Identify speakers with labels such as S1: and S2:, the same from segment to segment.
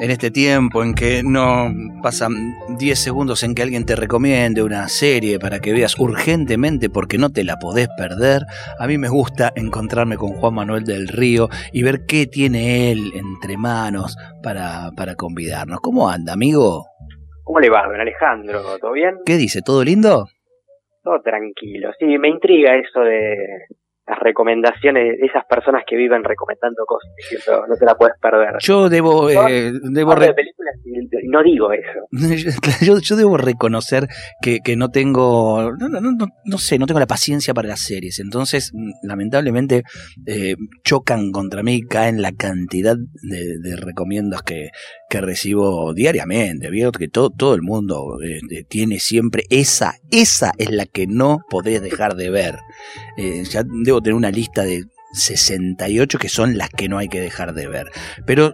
S1: en este tiempo en que no pasan 10 segundos en que alguien te recomiende una serie para que veas urgentemente porque no te la podés perder, a mí me gusta encontrarme con Juan Manuel del Río y ver qué tiene él entre manos para, para convidarnos. ¿Cómo anda, amigo?
S2: ¿Cómo le va, don Alejandro? ¿Todo bien?
S1: ¿Qué dice? ¿Todo lindo?
S2: Todo tranquilo. Sí, me intriga eso de las recomendaciones de esas personas que viven recomendando cosas diciendo no te la puedes perder.
S1: Yo debo, eh, debo
S2: de películas y no digo eso.
S1: yo, yo debo reconocer que, que no tengo, no, no, no, no, sé, no tengo la paciencia para las series. Entonces, lamentablemente, eh, chocan contra mí, caen la cantidad de, de recomiendos que, que recibo diariamente. Veo que todo, todo el mundo eh, tiene siempre esa, esa es la que no podés dejar de ver. Eh, ya debo tener una lista de 68 que son las que no hay que dejar de ver. Pero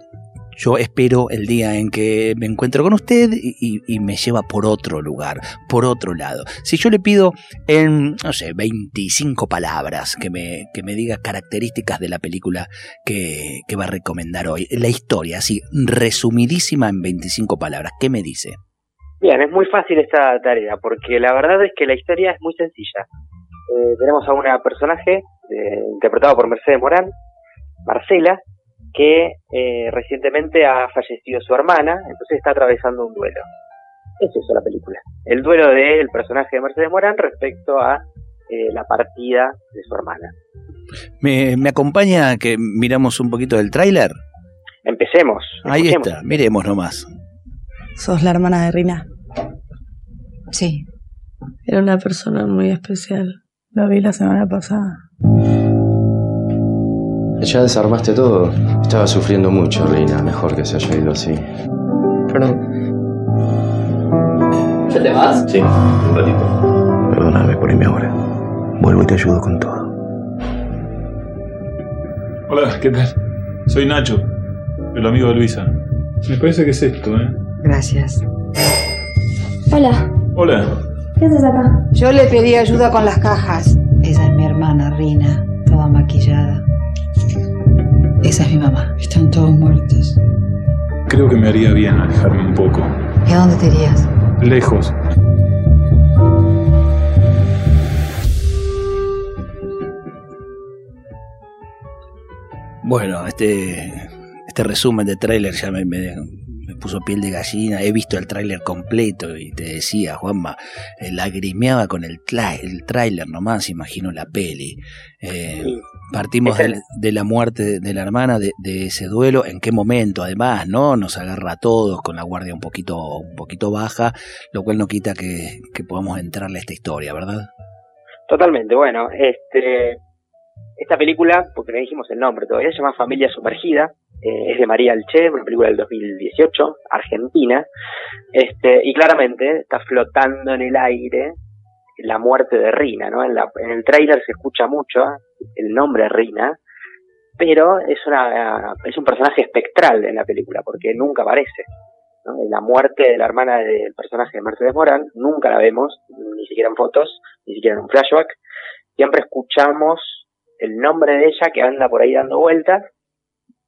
S1: yo espero el día en que me encuentro con usted y, me lleva por otro lugar, por otro lado. Si yo le pido en, no sé, 25 palabras que me, que me diga características de la película que, va a recomendar hoy, la historia, así, resumidísima en 25 palabras, ¿qué me dice?
S2: Bien, es muy fácil esta tarea, porque la verdad es que la historia es muy sencilla. Eh, tenemos a una personaje eh, interpretada por Mercedes Morán, Marcela, que eh, recientemente ha fallecido su hermana, entonces está atravesando un duelo. Es eso la película. El duelo del personaje de Mercedes Morán respecto a eh, la partida de su hermana.
S1: ¿Me, ¿Me, acompaña que miramos un poquito del tráiler?
S2: Empecemos.
S1: Ahí está, miremos nomás.
S3: ¿Sos la hermana de Rina?
S4: Sí.
S3: Era una persona muy especial. La vi la semana pasada.
S5: Ya desarmaste todo. Estaba sufriendo mucho, Reina. Mejor que se haya ido así.
S6: Perdón. ¿Ya te vas?
S5: Sí, un ratito. Perdóname por irme ahora. Vuelvo y te ayudo con todo.
S7: Hola, ¿qué tal? Soy Nacho, el amigo de Luisa. Me parece que es esto, ¿eh?
S4: Gracias.
S8: Hola.
S7: Hola.
S8: ¿Qué haces acá?
S4: Yo le pedí ayuda con las cajas. Esa es mi hermana, Rina, toda maquillada. Esa es mi mamá. Están todos muertos.
S7: Creo que me haría bien alejarme un poco.
S4: ¿Y a dónde te irías?
S7: Lejos.
S1: Bueno, este, este resumen de tráiler ya me, me, puso piel de gallina. He visto el tráiler completo y te decía, Juanma, eh, lagrimeaba con el, el tráiler nomás, imagino la peli. Eh, partimos de, la muerte de la hermana, de, ese duelo, en qué momento además, ¿no? Nos agarra a todos con la guardia un poquito, un poquito baja, lo cual no quita que, que podamos entrarle a esta historia, ¿verdad?
S2: Totalmente, bueno, este esta película, porque no dijimos el nombre todavía, se llama Familia Sumergida, eh, es de María Alche, una película del 2018, argentina, este, y claramente está flotando en el aire la muerte de Rina, ¿no? En, la, en el tráiler se escucha mucho el nombre Rina, pero es una es un personaje espectral en la película porque nunca aparece. ¿no? La muerte de la hermana del personaje de Mercedes Morán nunca la vemos, ni siquiera en fotos, ni siquiera en un flashback. Siempre escuchamos el nombre de ella que anda por ahí dando vueltas,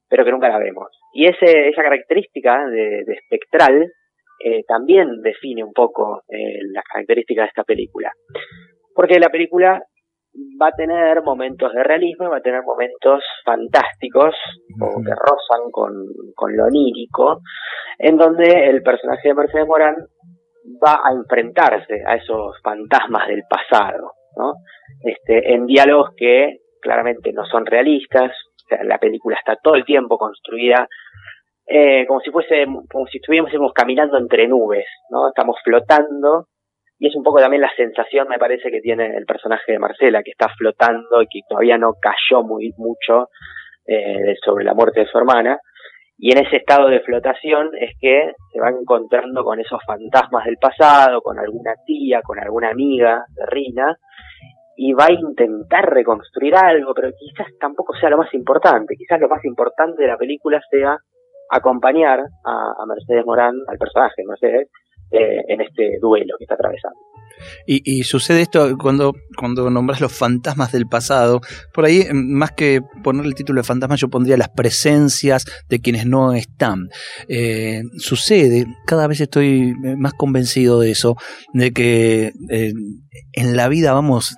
S2: pero que nunca la vemos. Y ese, esa característica de, espectral eh, también define un poco eh, las características de esta película. Porque la película va a tener momentos de realismo y va a tener momentos fantásticos o que rozan con, con lo onírico, en donde el personaje de Mercedes Morán va a enfrentarse a esos fantasmas del pasado, ¿no? Este, en diálogos que claramente no son realistas, o sea, la película está todo el tiempo construida eh, como si fuese, como si estuviésemos caminando entre nubes, ¿no? Estamos flotando y es un poco también la sensación, me parece, que tiene el personaje de Marcela, que está flotando y que todavía no cayó muy mucho eh, sobre la muerte de su hermana. Y en ese estado de flotación es que se va encontrando con esos fantasmas del pasado, con alguna tía, con alguna amiga de Rina, y va a intentar reconstruir algo, pero quizás tampoco sea lo más importante. Quizás lo más importante de la película sea acompañar a, Mercedes Morán, al personaje de Mercedes, eh, en este duelo que está atravesando.
S1: Y, sucede esto cuando, cuando nombras los fantasmas del pasado. Por ahí, más que poner el título de fantasma, yo pondría las presencias de quienes no están. Eh, sucede, cada vez estoy más convencido de eso, de que eh, en la vida vamos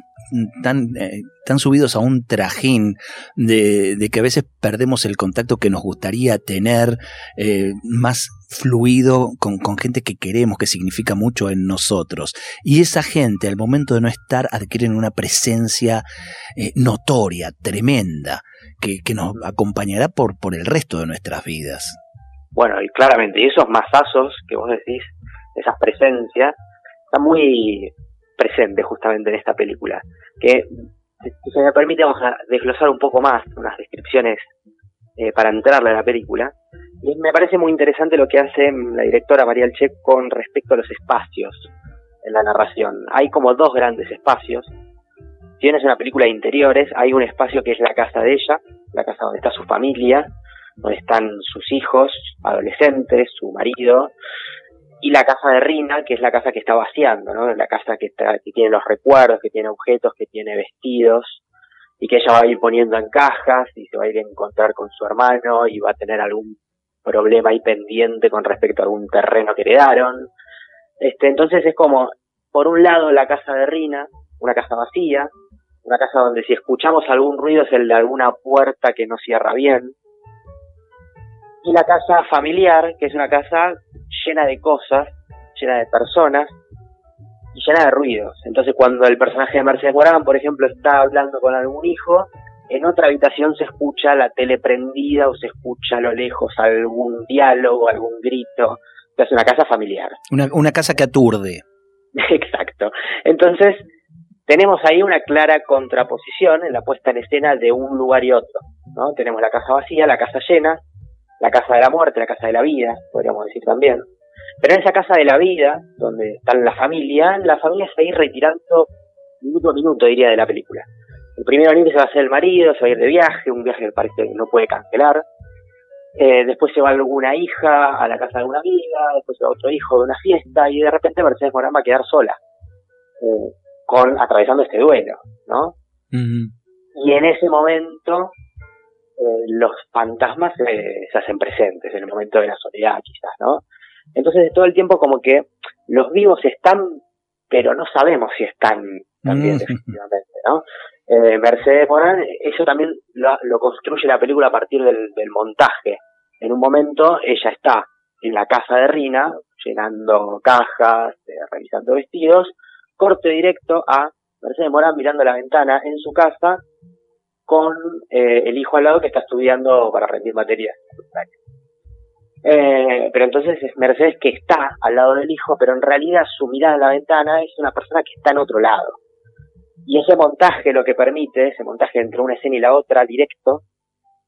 S1: tan, eh, tan subidos a un trajín de, que a veces perdemos el contacto que nos gustaría tener eh, más fluido con, gente que queremos, que significa mucho en nosotros. Y esa gente, al momento de no estar, adquieren una presencia eh, notoria, tremenda, que, que, nos acompañará por, por el resto de nuestras vidas.
S2: Bueno, y claramente, y esos masazos que vos decís, esas presencias, están muy presente justamente en esta película. Que, si me permite, vamos a desglosar un poco más unas descripciones eh, para entrarle a la película. Y me parece muy interesante lo que hace la directora María Alche con respecto a los espacios en la narración. Hay como dos grandes espacios. Si una película de interiores, hay un espacio que es la casa de ella, la casa donde está su familia, donde están sus hijos, adolescentes, su marido, y la casa de Rina, que es la casa que está vaciando, ¿no? La casa que, está, que tiene los recuerdos, que tiene objetos, que tiene vestidos, y que ella va a ir poniendo en cajas y se va a ir a encontrar con su hermano y va a tener algún problema ahí pendiente con respecto a algún terreno que heredaron. Este, entonces es como, por un lado, la casa de Rina, una casa vacía, una casa donde si escuchamos algún ruido es el de alguna puerta que no cierra bien, y la casa familiar, que es una casa llena de cosas, llena de personas y llena de ruidos. Entonces cuando el personaje de Mercedes Morán, por ejemplo, está hablando con algún hijo, en otra habitación se escucha la tele prendida o se escucha a lo lejos algún diálogo, algún grito. Es una casa familiar.
S1: Una, una casa que aturde.
S2: Exacto. Entonces, tenemos ahí una clara contraposición en la puesta en escena de un lugar y otro. ¿no? Tenemos la casa vacía, la casa llena, la casa de la muerte, la casa de la vida, podríamos decir también. Pero en esa casa de la vida, donde está la familia, la familia se va a ir retirando minuto a minuto, diría, de la película. El primero en se va a ser el marido, se va a ir de viaje, un viaje que parece que no puede cancelar. Eh, después se va alguna hija a la casa de una amiga, después se va otro hijo de una fiesta, y de repente Mercedes Morán va a quedar sola, eh, con, atravesando este duelo, ¿no? Y en ese momento eh, los fantasmas se hacen presentes en el momento de la soledad, quizás, ¿no? Entonces, todo el tiempo como que los vivos están, pero no sabemos si están también, efectivamente, ¿no? Eh, Mercedes Morán, eso también lo, construye la película a partir del, montaje. En un momento, ella está en la casa de Rina, llenando cajas, eh, revisando vestidos, corte directo a Mercedes Morán mirando la ventana en su casa con eh, el hijo al lado que está estudiando para rendir materias. Eh, pero entonces es Mercedes que está al lado del hijo, pero en realidad su mirada en la ventana es una persona que está en otro lado. Y ese montaje lo que permite, ese montaje entre una escena y la otra directo,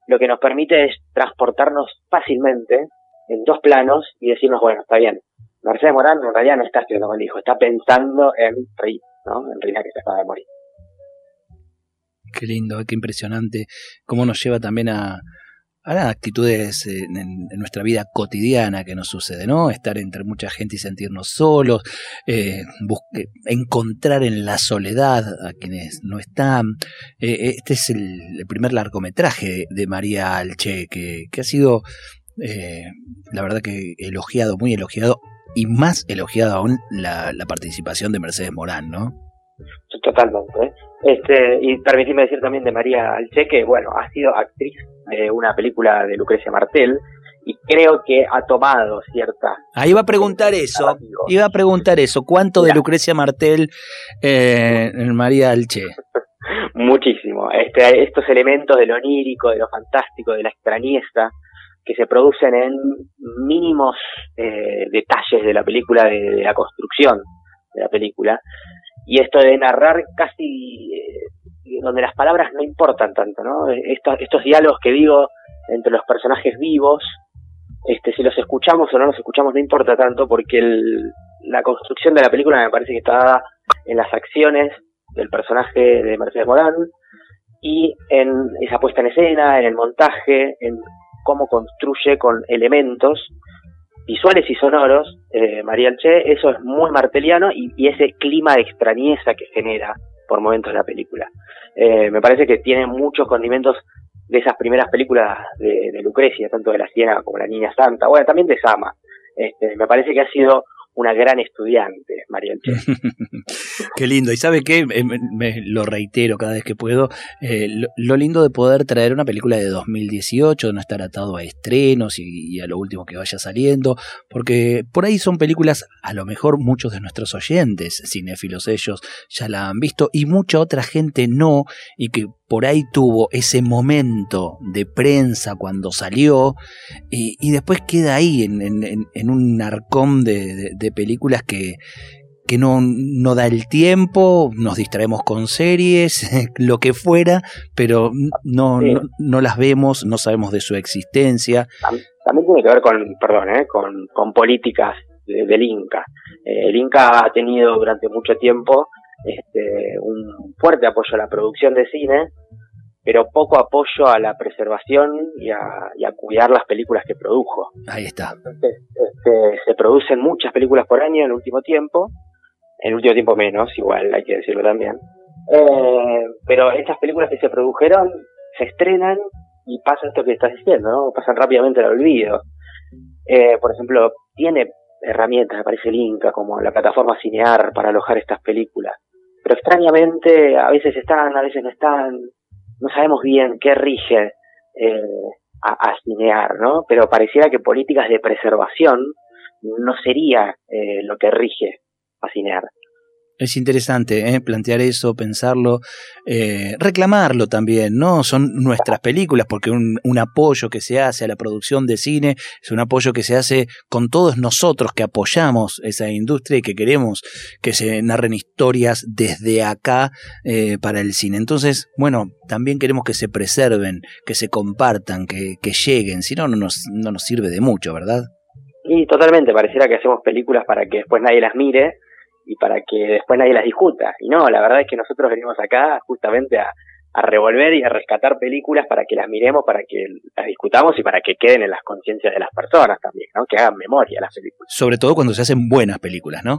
S2: lo que nos permite es transportarnos fácilmente en dos planos y decirnos, bueno, está bien, Mercedes Morán en realidad no está estudiando con el hijo, está pensando en Rina, ¿no? En Rina que se acaba de morir.
S1: Qué lindo, qué impresionante. Cómo nos lleva también a, a las actitudes en, nuestra vida cotidiana que nos sucede, ¿no? Estar entre mucha gente y sentirnos solos, eh, encontrar en la soledad a quienes no están. Eh, este es el, primer largometraje de María Alche, que, que ha sido, eh, la verdad que elogiado, muy elogiado, y más elogiado aún la, la participación de Mercedes Morán, ¿no?
S2: Totalmente. Este, y permitidme decir también de María Alche que, bueno, ha sido actriz de una película de Lucrecia Martel y creo que ha tomado cierta...
S1: Ahí iba a preguntar eso, iba a preguntar eso, ¿cuánto de Lucrecia Martel eh, en María Alche?
S2: Muchísimo. Este, estos elementos de lo onírico, de lo fantástico, de la extrañeza, que se producen en mínimos eh, detalles de la película, de, la construcción de la película, y esto de narrar casi eh, donde las palabras no importan tanto, ¿no? Estos, estos diálogos que digo entre los personajes vivos, este, si los escuchamos o no los escuchamos no importa tanto porque el, la construcción de la película me parece que está dada en las acciones del personaje de Mercedes Morán y en esa puesta en escena, en el montaje, en cómo construye con elementos visuales y sonoros eh, María Che, eso es muy marteliano y, y, ese clima de extrañeza que genera por momentos la película. Eh, me parece que tiene muchos condimentos de esas primeras películas de, de Lucrecia, tanto de la Siena como la Niña Santa, bueno, también de Sama. Este, me parece que ha sido una gran estudiante, María Che.
S1: qué lindo. Y sabe qué, me, me, lo reitero cada vez que puedo, eh, lo, lo, lindo de poder traer una película de 2018, de no estar atado a estrenos y, y, a lo último que vaya saliendo, porque por ahí son películas, a lo mejor muchos de nuestros oyentes, cinéfilos ellos, ya la han visto y mucha otra gente no, y que por ahí tuvo ese momento de prensa cuando salió y, y después queda ahí en, en, en un arcón de, de, de películas que, que no, no, da el tiempo, nos distraemos con series, lo que fuera, pero no, sí. no, no, las vemos, no sabemos de su existencia.
S2: También tiene que ver con, perdón, ¿eh? con, con políticas de, del Inca. Eh, el Inca ha tenido durante mucho tiempo este, un fuerte apoyo a la producción de cine, pero poco apoyo a la preservación y a, y a cuidar las películas que produjo.
S1: Ahí está.
S2: Entonces, este, se producen muchas películas por año en el último tiempo, en el último tiempo menos, igual hay que decirlo también. Eh, pero estas películas que se produjeron se estrenan y pasa esto que estás diciendo, ¿no? Pasan rápidamente al olvido. Eh, por ejemplo, tiene herramientas, me parece el Inca, como la plataforma Cinear para alojar estas películas. Pero extrañamente, a veces están, a veces no están, no sabemos bien qué rige eh, a, a, cinear, ¿no? Pero pareciera que políticas de preservación no sería eh, lo que rige a cinear.
S1: Es interesante ¿eh? plantear eso, pensarlo, eh, reclamarlo también, ¿no? Son nuestras películas, porque un, apoyo que se hace a la producción de cine es un apoyo que se hace con todos nosotros que apoyamos esa industria y que queremos que se narren historias desde acá eh, para el cine. Entonces, bueno, también queremos que se preserven, que se compartan, que, que lleguen, si no, no nos, no nos sirve de mucho, ¿verdad?
S2: Y totalmente, pareciera que hacemos películas para que después nadie las mire y para que después nadie las discuta. Y no, la verdad es que nosotros venimos acá justamente a, a revolver y a rescatar películas para que las miremos, para que las discutamos y para que queden en las conciencias de las personas también, ¿no? Que hagan memoria las películas.
S1: Sobre todo cuando se hacen buenas películas, ¿no?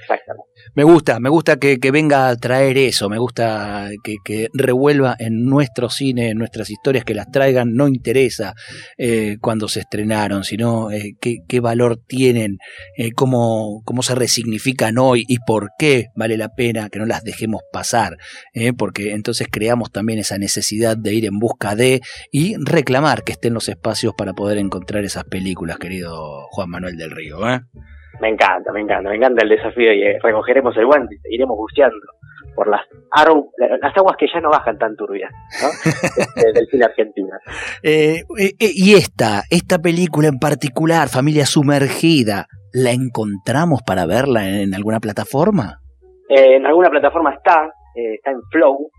S2: Exactamente.
S1: Me gusta, me gusta que, venga a traer eso, me gusta que, revuelva en nuestro cine, en nuestras historias, que las traigan, no interesa eh, cuando se estrenaron, sino eh, qué, qué, valor tienen, eh, cómo, cómo se resignifican hoy y por qué vale la pena que no las dejemos pasar, eh, porque entonces creamos también esa necesidad de ir en busca de y reclamar que estén los espacios para poder encontrar esas películas, querido Juan Manuel del Río. ¿eh?
S2: Me encanta, me encanta, me encanta el desafío y eh, recogeremos el guante y seguiremos buceando por las, las aguas que ya no bajan tan turbias ¿no? este, del cine argentino.
S1: Eh, eh, y esta, esta película en particular, Familia Sumergida, ¿la encontramos para verla en, en alguna plataforma?
S2: Eh, en alguna plataforma está, está en Flow,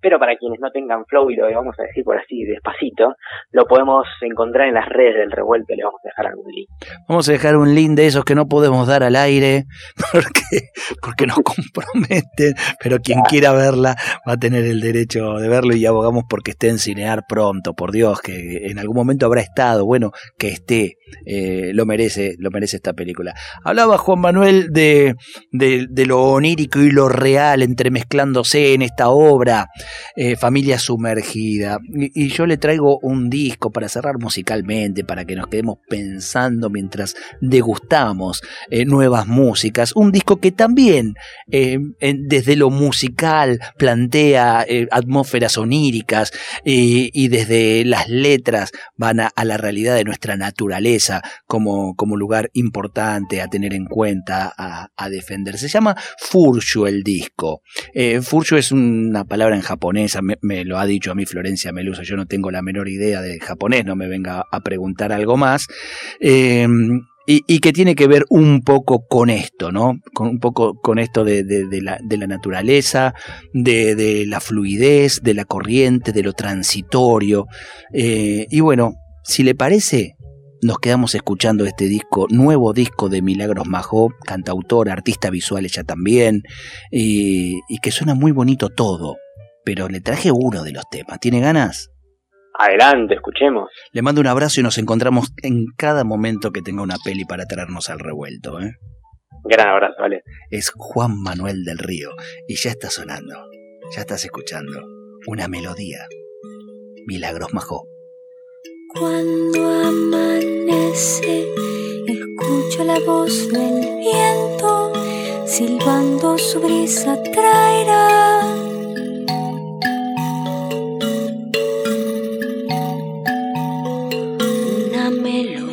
S2: pero para quienes no tengan flow y lo vamos a decir por así despacito, lo podemos encontrar en las redes del revuelto, le vamos a dejar algún link.
S1: Vamos a dejar un link de esos que no podemos dar al aire porque, porque nos comprometen, pero quien quiera verla va a tener el derecho de verlo y abogamos porque esté en Cinear pronto, por Dios, que en algún momento habrá estado, bueno, que esté, eh, lo merece, lo merece esta película. Hablaba Juan Manuel de, de, de lo onírico y lo real entremezclándose en esta obra eh, Familia Sumergida. Y, yo le traigo un disco para cerrar musicalmente, para que nos quedemos pensando mientras degustamos eh, nuevas músicas. Un disco que también, eh, desde lo musical, plantea atmósferas oníricas y desde las letras van a, la realidad de nuestra naturaleza como, como lugar importante a tener en cuenta, a, a defender. Se llama Furshu el disco. Furshu es una palabra en japonesa, me, lo ha dicho a mí Florencia Melusa, yo no tengo la menor idea de japonés, no me venga a preguntar algo más. Eh, y, que tiene que ver un poco con esto, ¿no? Con un poco con esto de, la, naturaleza, de, la fluidez, de la corriente, de lo transitorio. Eh, y bueno, si le parece, nos quedamos escuchando este disco, nuevo disco de Milagros Majó, cantautor, artista visual ella también, y que suena muy bonito todo, pero le traje uno de los temas. ¿Tiene ganas?
S2: Adelante, escuchemos.
S1: Le mando un abrazo y nos encontramos en cada momento que tenga una peli para traernos al revuelto. ¿eh?
S2: Gran abrazo, vale.
S1: Es Juan Manuel del Río y ya está sonando, ya estás escuchando una melodía. Milagros Majó.
S9: Cuando amanece, escucho la voz del viento, silbando su brisa traerá. Una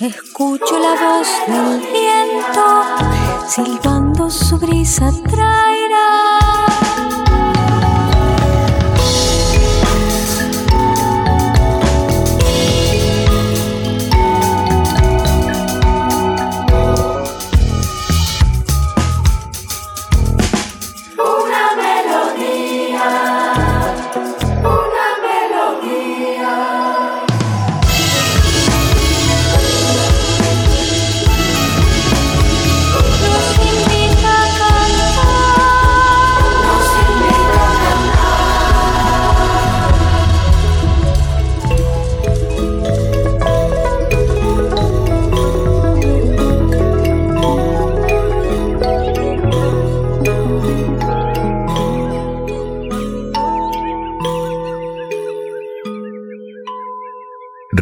S9: escucho la voz del viento, silbando su brisa traerá.